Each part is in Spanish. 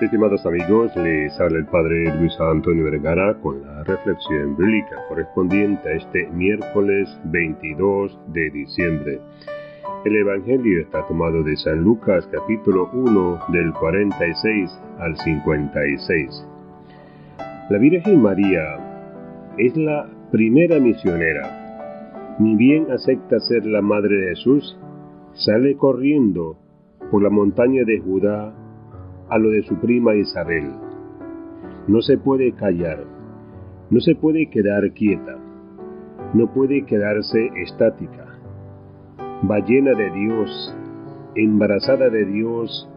Estimados amigos, les habla el Padre Luis Antonio Vergara con la reflexión bíblica correspondiente a este miércoles 22 de diciembre. El Evangelio está tomado de San Lucas capítulo 1 del 46 al 56. La Virgen María es la primera misionera. Ni bien acepta ser la madre de Jesús, sale corriendo por la montaña de Judá a lo de su prima Isabel. No se puede callar, no se puede quedar quieta, no puede quedarse estática. Va llena de Dios, embarazada de Dios,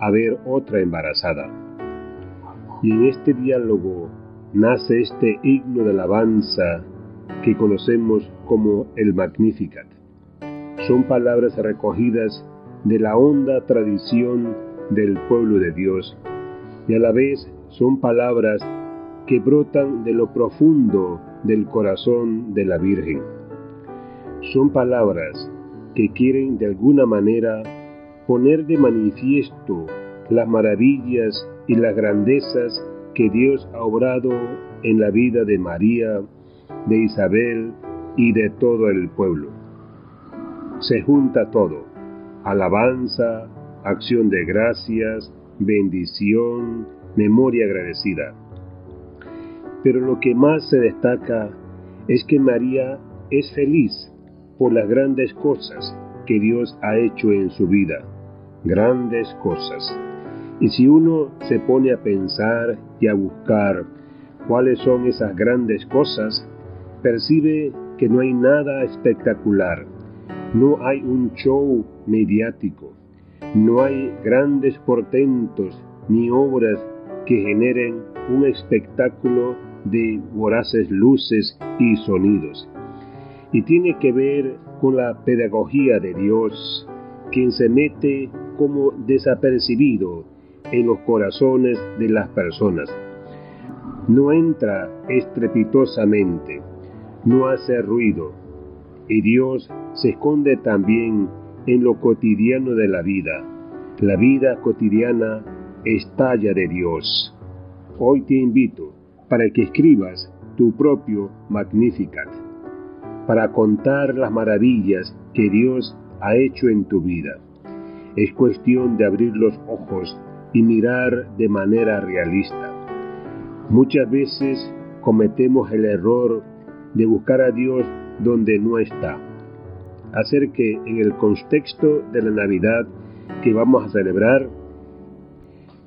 a ver otra embarazada. Y en este diálogo nace este himno de alabanza que conocemos como el Magnificat. Son palabras recogidas de la honda tradición del pueblo de Dios y a la vez son palabras que brotan de lo profundo del corazón de la Virgen. Son palabras que quieren de alguna manera poner de manifiesto las maravillas y las grandezas que Dios ha obrado en la vida de María, de Isabel y de todo el pueblo. Se junta todo, alabanza, acción de gracias, bendición, memoria agradecida. Pero lo que más se destaca es que María es feliz por las grandes cosas que Dios ha hecho en su vida, grandes cosas. Y si uno se pone a pensar y a buscar cuáles son esas grandes cosas, percibe que no hay nada espectacular, no hay un show mediático, no hay grandes portentos ni obras que generen un espectáculo de voraces luces y sonidos. Y tiene que ver con la pedagogía de Dios, quien se mete como desapercibido en los corazones de las personas. No entra estrepitosamente, no hace ruido, y Dios se esconde también en lo cotidiano de la vida. La vida cotidiana estalla de Dios. Hoy te invito para que escribas tu propio Magnificat, para contar las maravillas que Dios ha hecho en tu vida. Es cuestión de abrir los ojos y mirar de manera realista. Muchas veces cometemos el error de buscar a Dios donde no está hacer que en el contexto de la Navidad que vamos a celebrar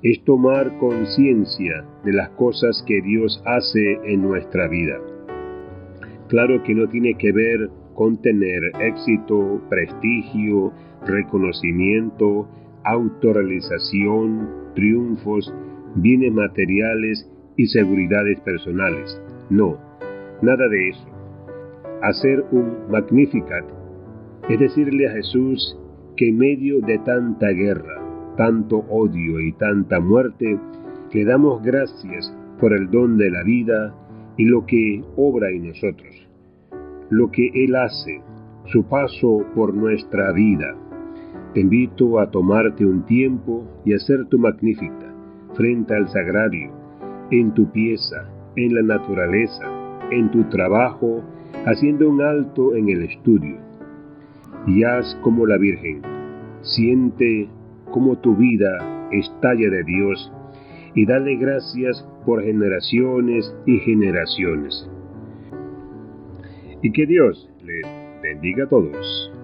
es tomar conciencia de las cosas que Dios hace en nuestra vida. Claro que no tiene que ver con tener éxito, prestigio, reconocimiento, autorrealización, triunfos, bienes materiales y seguridades personales. No, nada de eso. Hacer un Magnificat es decirle a Jesús que en medio de tanta guerra, tanto odio y tanta muerte, le damos gracias por el don de la vida y lo que obra en nosotros, lo que Él hace, su paso por nuestra vida. Te invito a tomarte un tiempo y hacer tu magnífica frente al sagrario, en tu pieza, en la naturaleza, en tu trabajo, haciendo un alto en el estudio y haz como la Virgen. Siente como tu vida estalla de Dios y dale gracias por generaciones y generaciones. Y que Dios les bendiga a todos.